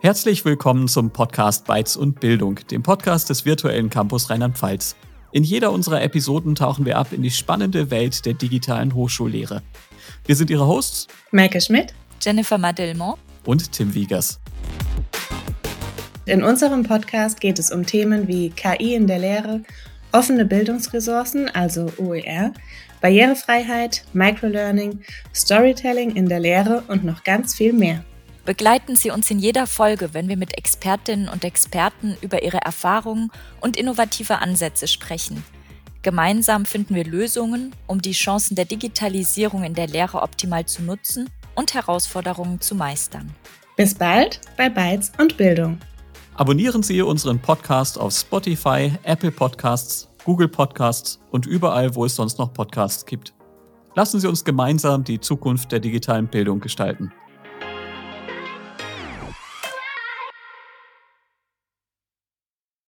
Herzlich willkommen zum Podcast Bytes und Bildung, dem Podcast des virtuellen Campus Rheinland-Pfalz. In jeder unserer Episoden tauchen wir ab in die spannende Welt der digitalen Hochschullehre. Wir sind Ihre Hosts Maike Schmidt, Jennifer Madelmont und Tim Wiegers. In unserem Podcast geht es um Themen wie KI in der Lehre, offene Bildungsressourcen, also OER, Barrierefreiheit, Microlearning, Storytelling in der Lehre und noch ganz viel mehr. Begleiten Sie uns in jeder Folge, wenn wir mit Expertinnen und Experten über ihre Erfahrungen und innovative Ansätze sprechen. Gemeinsam finden wir Lösungen, um die Chancen der Digitalisierung in der Lehre optimal zu nutzen und Herausforderungen zu meistern. Bis bald bei Bytes und Bildung. Abonnieren Sie unseren Podcast auf Spotify, Apple Podcasts, Google Podcasts und überall, wo es sonst noch Podcasts gibt. Lassen Sie uns gemeinsam die Zukunft der digitalen Bildung gestalten.